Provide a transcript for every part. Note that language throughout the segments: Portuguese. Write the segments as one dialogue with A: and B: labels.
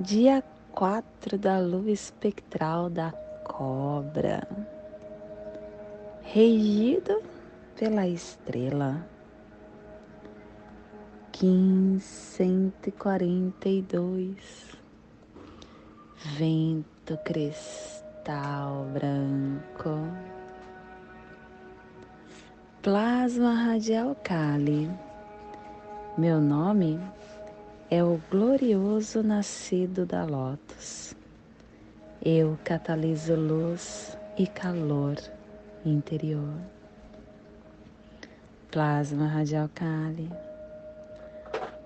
A: dia 4 da lua espectral da cobra, regido pela estrela. 1542, vento cristal branco, plasma radial Kali. Meu nome o glorioso nascido da lótus. Eu cataliso luz e calor interior. Plasma radial Kali.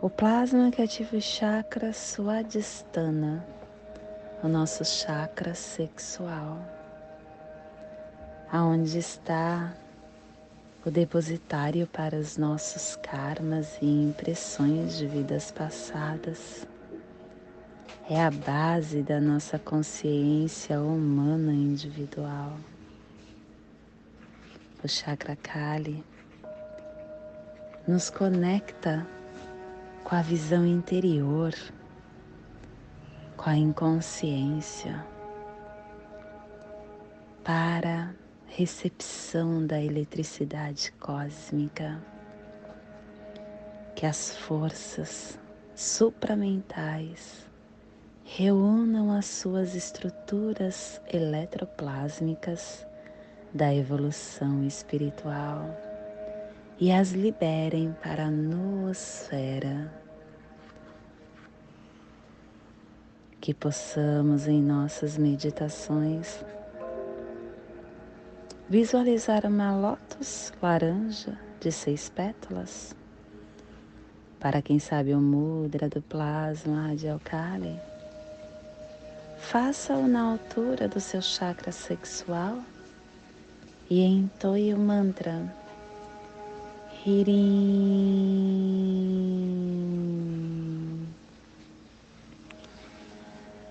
A: O plasma que ativa o chakra Swadhisthana, o nosso chakra sexual, aonde está o depositário para os nossos karmas e impressões de vidas passadas. É a base da nossa consciência humana individual. O chakra Kali nos conecta com a visão interior, com a inconsciência, para recepção da eletricidade cósmica, que as forças supramentais reúnam as suas estruturas eletroplásmicas da evolução espiritual e as liberem para a noosfera. Que possamos em nossas meditações Visualizar uma lótus laranja de seis pétalas. Para quem sabe o mudra do plasma radial Kali, faça-o na altura do seu chakra sexual e entoie o mantra Hirim.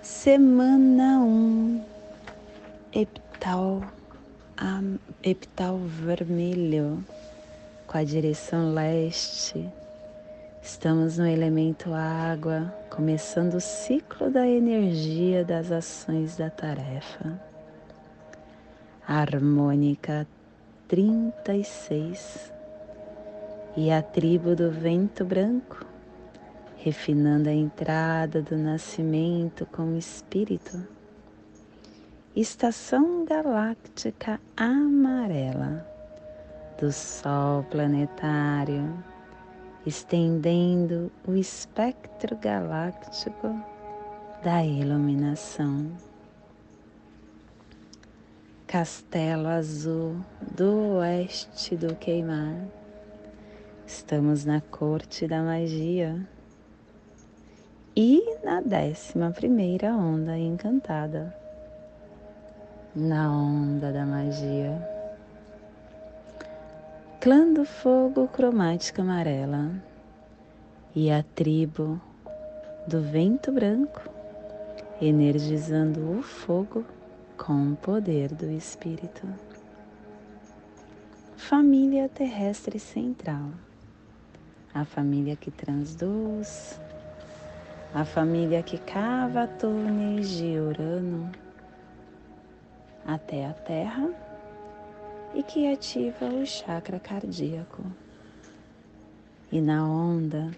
A: Semana 1 um, Epital epital vermelho com a direção leste. Estamos no elemento água, começando o ciclo da energia das ações da tarefa. Harmônica 36 e a tribo do vento branco, refinando a entrada do nascimento como espírito estação galáctica amarela do Sol planetário, estendendo o espectro galáctico da iluminação. Castelo Azul do oeste do queimar. Estamos na corte da magia e na décima primeira onda encantada na onda da magia. Clã do fogo cromática amarela e a tribo do vento branco, energizando o fogo com o poder do espírito. Família terrestre central, a família que transduz, a família que cava túneis de Urano até a terra e que ativa o chakra cardíaco. E na onda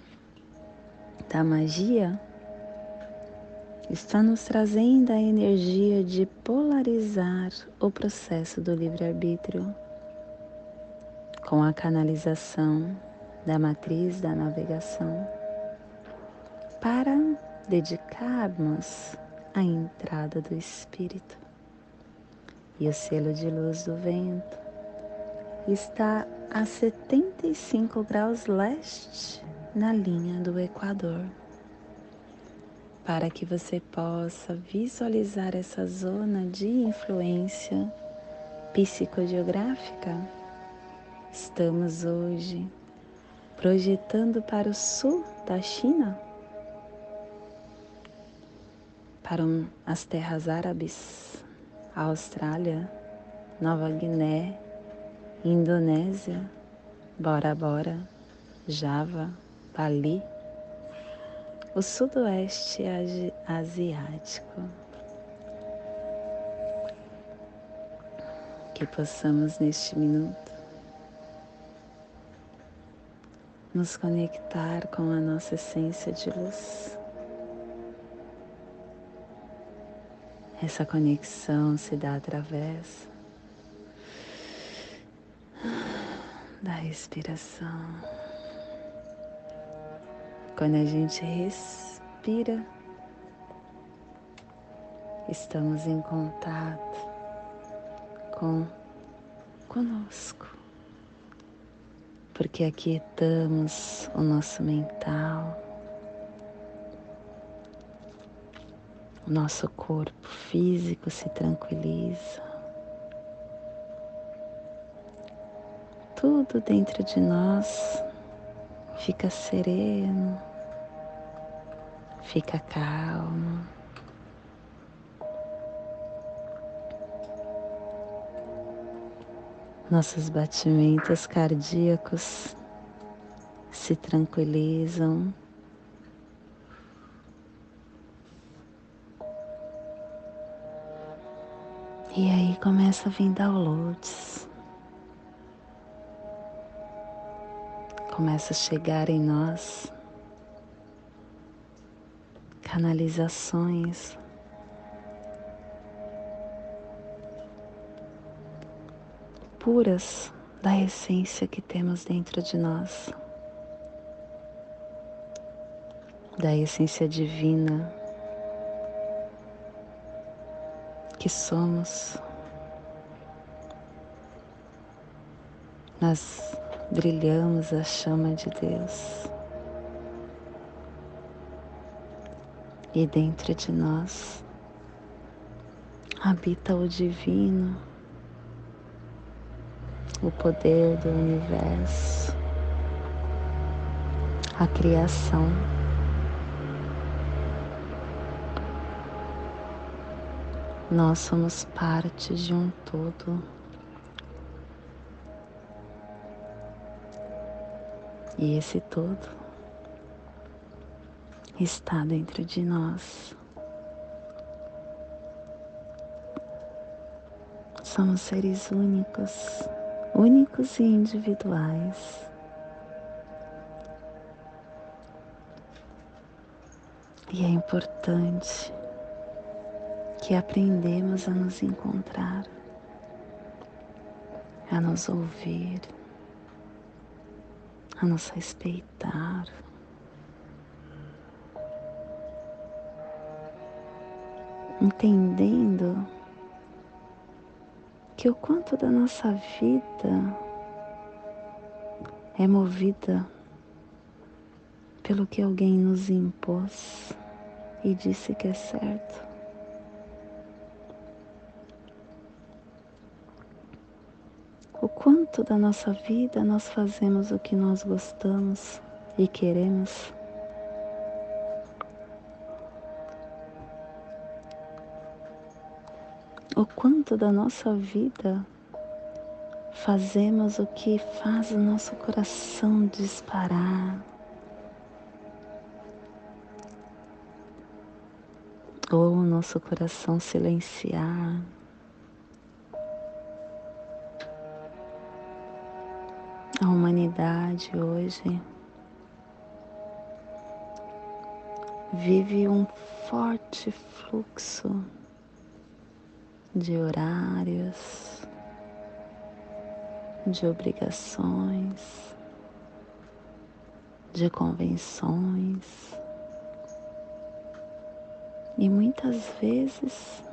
A: da magia, está nos trazendo a energia de polarizar o processo do livre-arbítrio com a canalização da matriz da navegação para dedicarmos a entrada do Espírito e o selo de luz do vento está a 75 graus leste na linha do Equador. para que você possa visualizar essa zona de influência psicogeográfica. Estamos hoje projetando para o sul da China, para as terras árabes, Austrália, Nova Guiné, Indonésia, Bora Bora, Java, Bali o sudoeste asiático. Que possamos neste minuto nos conectar com a nossa essência de luz. Essa conexão se dá através da respiração. Quando a gente respira, estamos em contato com conosco, porque aquietamos o nosso mental, o nosso corpo físico se tranquiliza. Tudo dentro de nós fica sereno, fica calmo. Nossos batimentos cardíacos se tranquilizam. Começa a vir downloads. começa a chegar em nós canalizações puras da essência que temos dentro de nós, da essência divina que somos. Nas brilhamos a chama de Deus. E dentro de nós habita o divino, o poder do universo, a criação. Nós somos parte de um todo. E esse todo está dentro de nós. Somos seres únicos, únicos e individuais. E é importante que aprendemos a nos encontrar, a nos ouvir a nos respeitar. Entendendo que o quanto da nossa vida é movida pelo que alguém nos impôs e disse que é certo. O quanto da nossa vida nós fazemos o que nós gostamos e queremos. O quanto da nossa vida fazemos o que faz o nosso coração disparar. Ou o nosso coração silenciar. Humanidade hoje vive um forte fluxo de horários, de obrigações, de convenções. E muitas vezes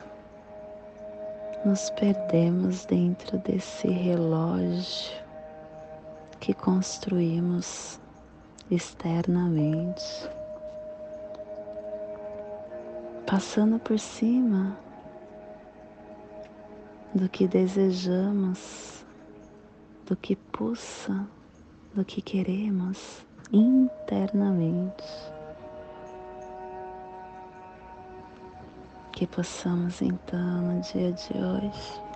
A: nos perdemos dentro desse relógio que construímos externamente. passando por cima do que desejamos, do que pulsa, do que queremos internamente. Que possamos então no dia de hoje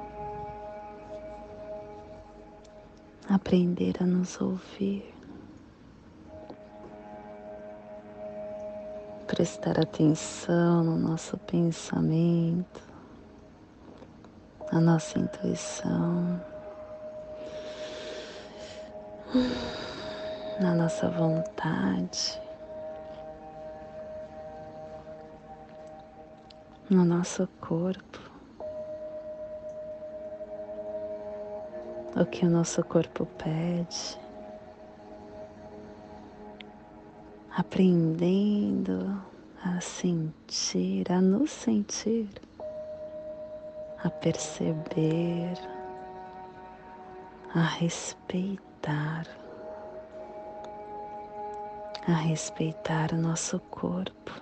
A: aprender a nos ouvir, prestar atenção no nosso pensamento, na nossa intuição, na nossa vontade. No nosso corpo, o que o nosso corpo pede, aprendendo a sentir, a nos sentir, a perceber, a respeitar, a respeitar o nosso corpo,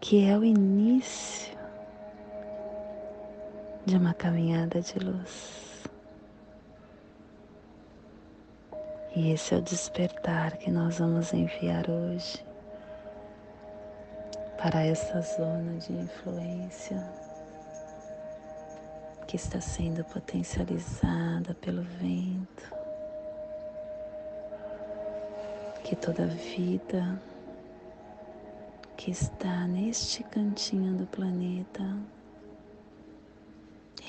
A: que é o início de uma caminhada de luz. E esse é o despertar que nós vamos enviar hoje para essa zona de influência que está sendo potencializada pelo vento, que toda vida que está neste cantinho do planeta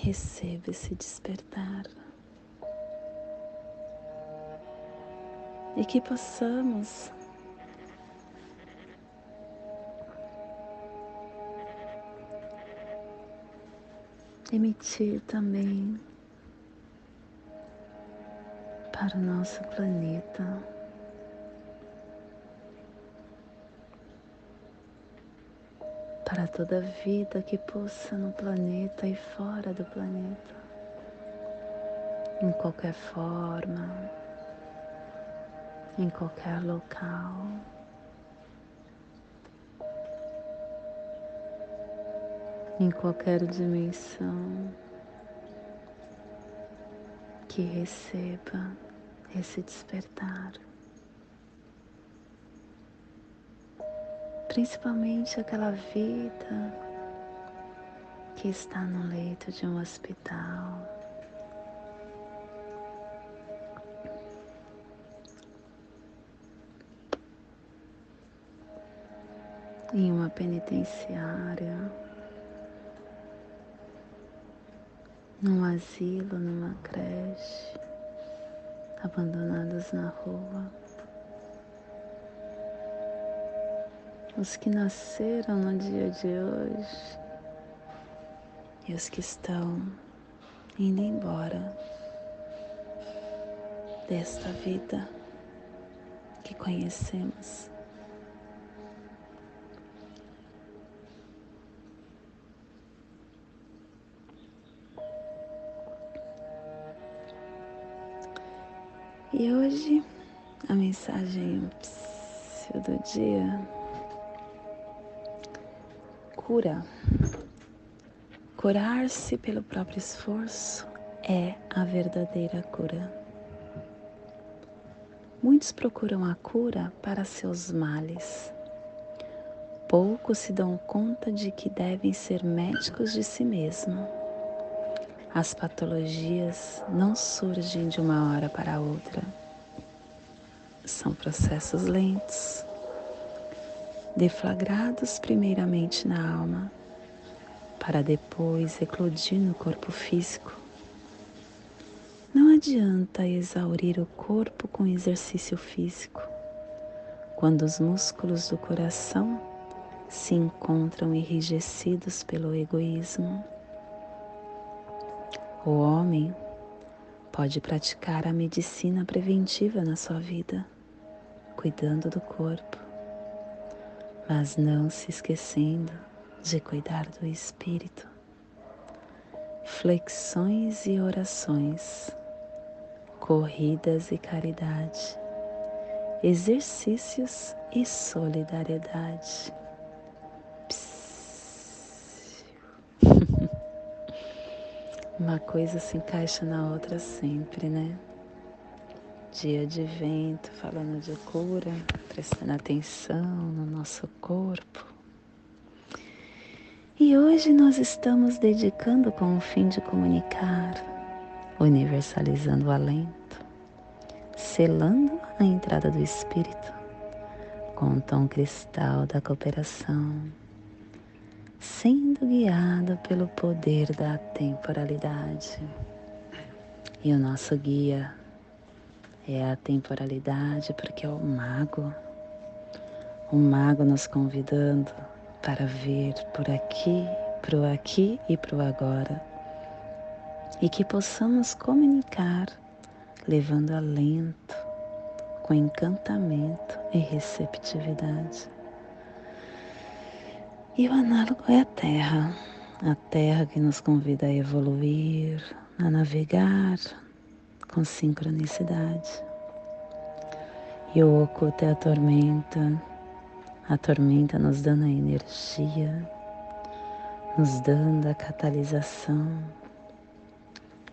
A: receba esse despertar. E que possamos emitir também para o nosso planeta toda vida que pulsa no planeta e fora do planeta, em qualquer forma, em qualquer local. Em qualquer dimensão que receba esse despertar. Principalmente aquela vida que está no leito de um hospital. Em uma penitenciária, num asilo, numa creche, abandonados na rua. Os que nasceram no dia de hoje e os que estão indo embora desta vida que conhecemos. E hoje a mensagem do dia cura. Curar-se pelo próprio esforço é a verdadeira cura. Muitos procuram a cura para seus males. Poucos se dão conta de que devem ser médicos de si mesmo. As patologias não surgem de uma hora para outra. São processos lentos deflagrados primeiramente na alma, para depois eclodir no corpo físico. Não adianta exaurir o corpo com exercício físico, quando os músculos do coração se encontram enrijecidos pelo egoísmo. O homem pode praticar a medicina preventiva na sua vida, cuidando do corpo mas não se esquecendo de cuidar do espírito. Flexões e orações, corridas e caridade, exercícios e solidariedade. Uma coisa se encaixa na outra sempre, né? Dia de vento, falando de cura, prestando atenção no nosso corpo. E hoje nós estamos dedicando com o fim de comunicar, universalizando o alento, selando a entrada do Espírito com o tom cristal da cooperação sendo guiado pelo poder da temporalidade. E o nosso guia é a temporalidade, porque é o mago. O mago nos convidando para ver por aqui, pro aqui e pro agora. E que possamos comunicar levando alento, com encantamento e receptividade. E o análogo é a Terra, a Terra que nos convida a evoluir, a navegar com sincronicidade. E o é a tormenta, a tormenta nos dando a energia, nos dando a catalisação.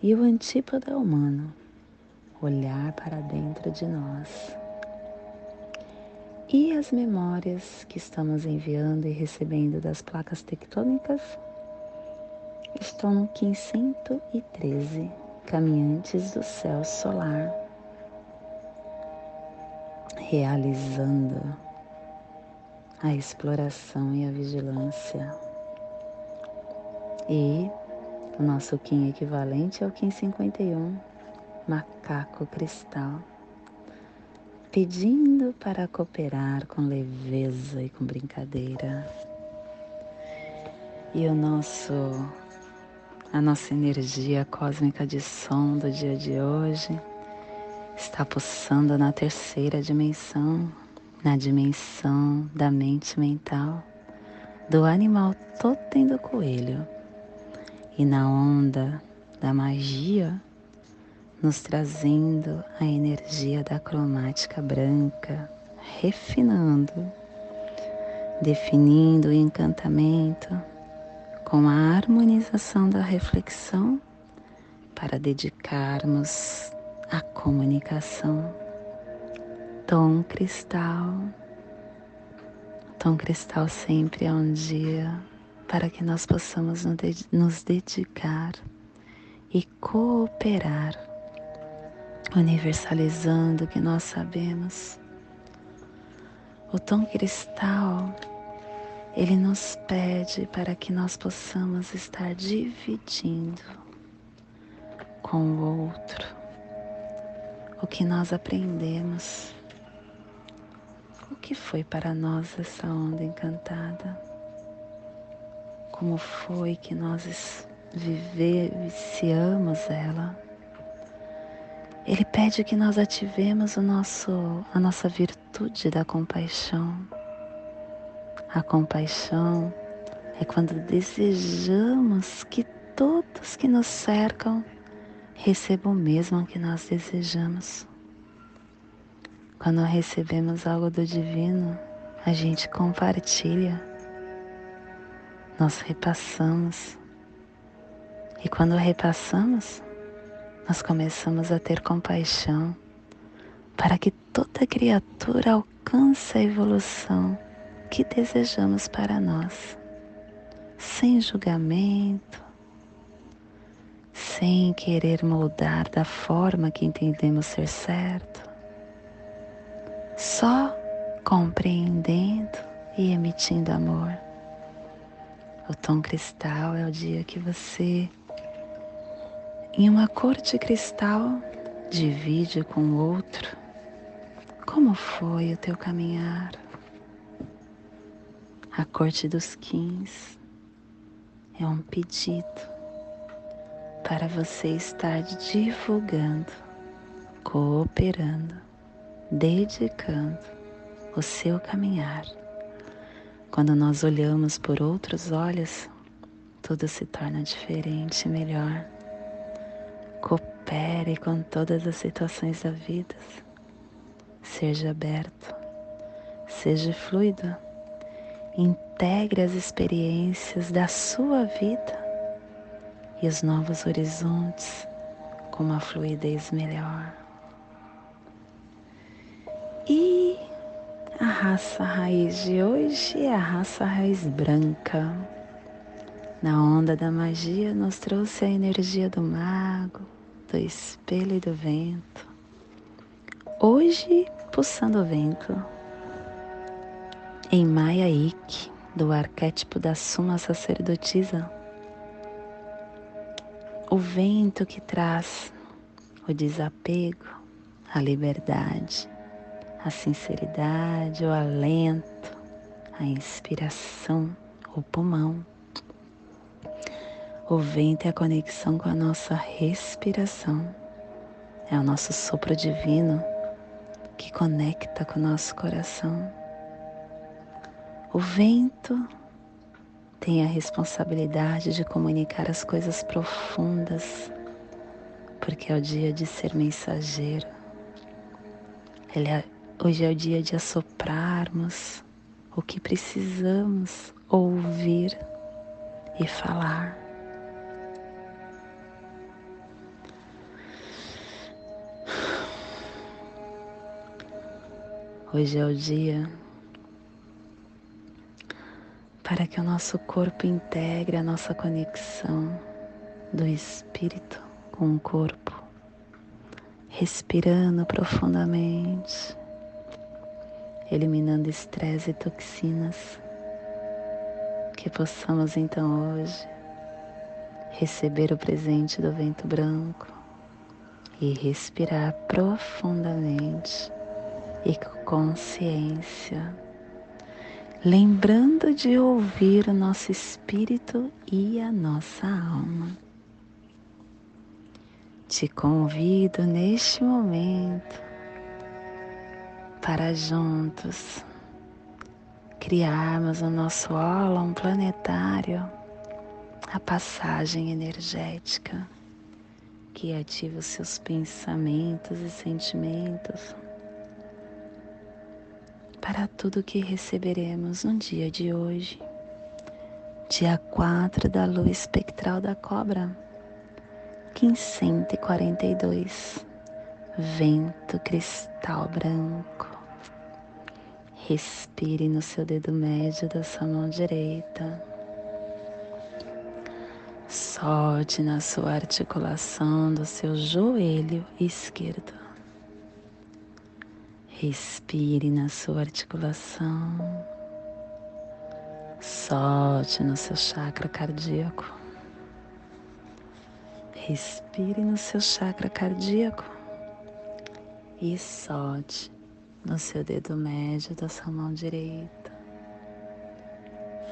A: E o antípoda é humano, olhar para dentro de nós e as memórias que estamos enviando e recebendo das placas tectônicas estão no 513 Caminhantes do Céu Solar, realizando a exploração e a vigilância. E o nosso Kim equivalente é o 551 Macaco Cristal pedindo para cooperar com leveza e com brincadeira. E o nosso a nossa energia cósmica de som do dia de hoje está pulsando na terceira dimensão, na dimensão da mente mental, do animal totem do coelho. E na onda da magia nos trazendo a energia da cromática branca, refinando, definindo o encantamento com a harmonização da reflexão para dedicarmos à comunicação. Tom cristal. Tom cristal sempre é um dia para que nós possamos nos dedicar e cooperar universalizando o que nós sabemos. O tom cristal, ele nos pede para que nós possamos estar dividindo com o outro o que nós aprendemos, o que foi para nós essa onda encantada, como foi que nós vivenciamos ela ele pede que nós ativemos o nosso, a nossa virtude da compaixão. A compaixão é quando desejamos que todos que nos cercam recebam o mesmo que nós desejamos. Quando recebemos algo do divino, a gente compartilha, nós repassamos. E quando repassamos, nós começamos a ter compaixão para que toda criatura alcance a evolução que desejamos para nós, sem julgamento, sem querer moldar da forma que entendemos ser certo, só compreendendo e emitindo amor. O tom cristal é o dia que você em uma cor de cristal, divide com o outro como foi o teu caminhar. A corte dos quins é um pedido para você estar divulgando, cooperando, dedicando o seu caminhar. Quando nós olhamos por outros olhos, tudo se torna diferente e melhor. Coopere com todas as situações da vida. Seja aberto, seja fluido. Integre as experiências da sua vida e os novos horizontes com uma fluidez melhor. E a raça raiz de hoje é a raça raiz branca. Na onda da magia, nos trouxe a energia do mago, do espelho e do vento. Hoje, pulsando o vento. Em Maya Ik, do arquétipo da Suma Sacerdotisa, o vento que traz o desapego, a liberdade, a sinceridade, o alento, a inspiração, o pulmão. O vento é a conexão com a nossa respiração, é o nosso sopro divino que conecta com o nosso coração. O vento tem a responsabilidade de comunicar as coisas profundas, porque é o dia de ser mensageiro. É, hoje é o dia de assoprarmos o que precisamos ouvir e falar. Hoje é o dia para que o nosso corpo integre a nossa conexão do espírito com o corpo, respirando profundamente, eliminando estresse e toxinas, que possamos então hoje receber o presente do vento branco e respirar profundamente e com consciência lembrando de ouvir o nosso espírito e a nossa alma. Te convido neste momento para juntos criarmos o nosso ólon planetário, a passagem energética que ativa os seus pensamentos e sentimentos para tudo que receberemos no dia de hoje, dia 4 da lua espectral da cobra, 1542, vento cristal branco. Respire no seu dedo médio da sua mão direita. Solte na sua articulação do seu joelho esquerdo. Respire na sua articulação. Solte no seu chakra cardíaco. Respire no seu chakra cardíaco e solte no seu dedo médio da sua mão direita,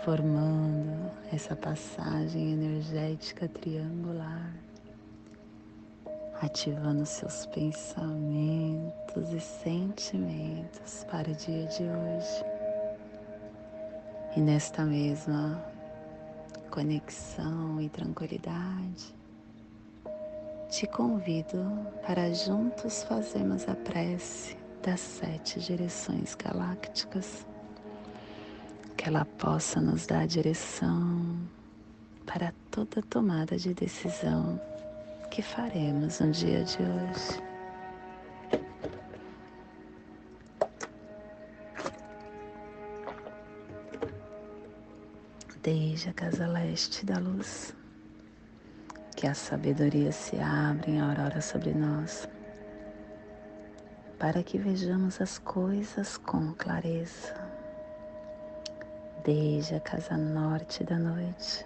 A: formando essa passagem energética triangular ativando seus pensamentos e sentimentos para o dia de hoje. E nesta mesma conexão e tranquilidade, te convido para juntos fazermos a prece das sete direções galácticas, que ela possa nos dar direção para toda tomada de decisão que faremos no dia de hoje. Desde a casa leste da luz, que a sabedoria se abra em aurora sobre nós, para que vejamos as coisas com clareza. Desde a casa norte da noite,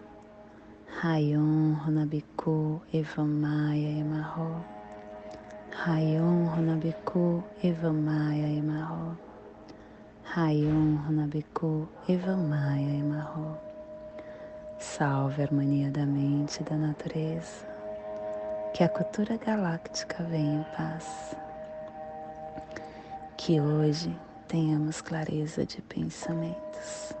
A: Rayon Runabiku Evamaya Emarro. Rayon Runabiku Evamaya Emarro. Rayon Runabiku Evamaya Emarro. Salve a harmonia da mente e da natureza. Que a cultura galáctica venha em paz. Que hoje tenhamos clareza de pensamentos.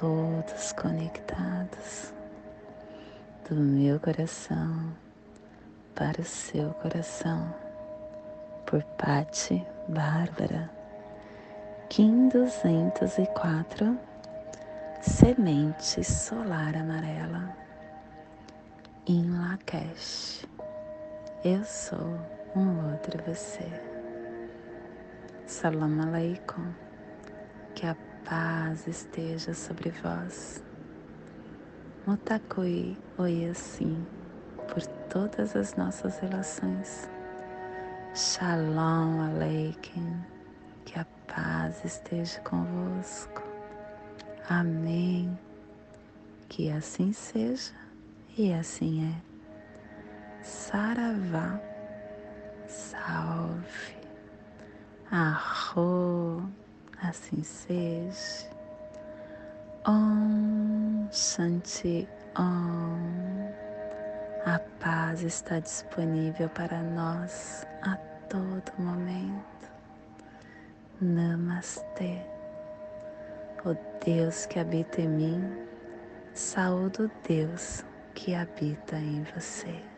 A: todos conectados do meu coração para o seu coração por Patti Bárbara, Kim 204, Semente Solar Amarela, em Lakesh. Eu sou um outro você. Salam Aleikum, que a paz esteja sobre vós. Mutakui oi assim por todas as nossas relações Shalom Aleikum, que a paz esteja convosco. Amém. Que assim seja e assim é. Saravá, salve, arro, assim seja. Om Shanti Om. A paz está disponível para nós a todo momento. Namastê. O Deus que habita em mim, saúdo o Deus que habita em você.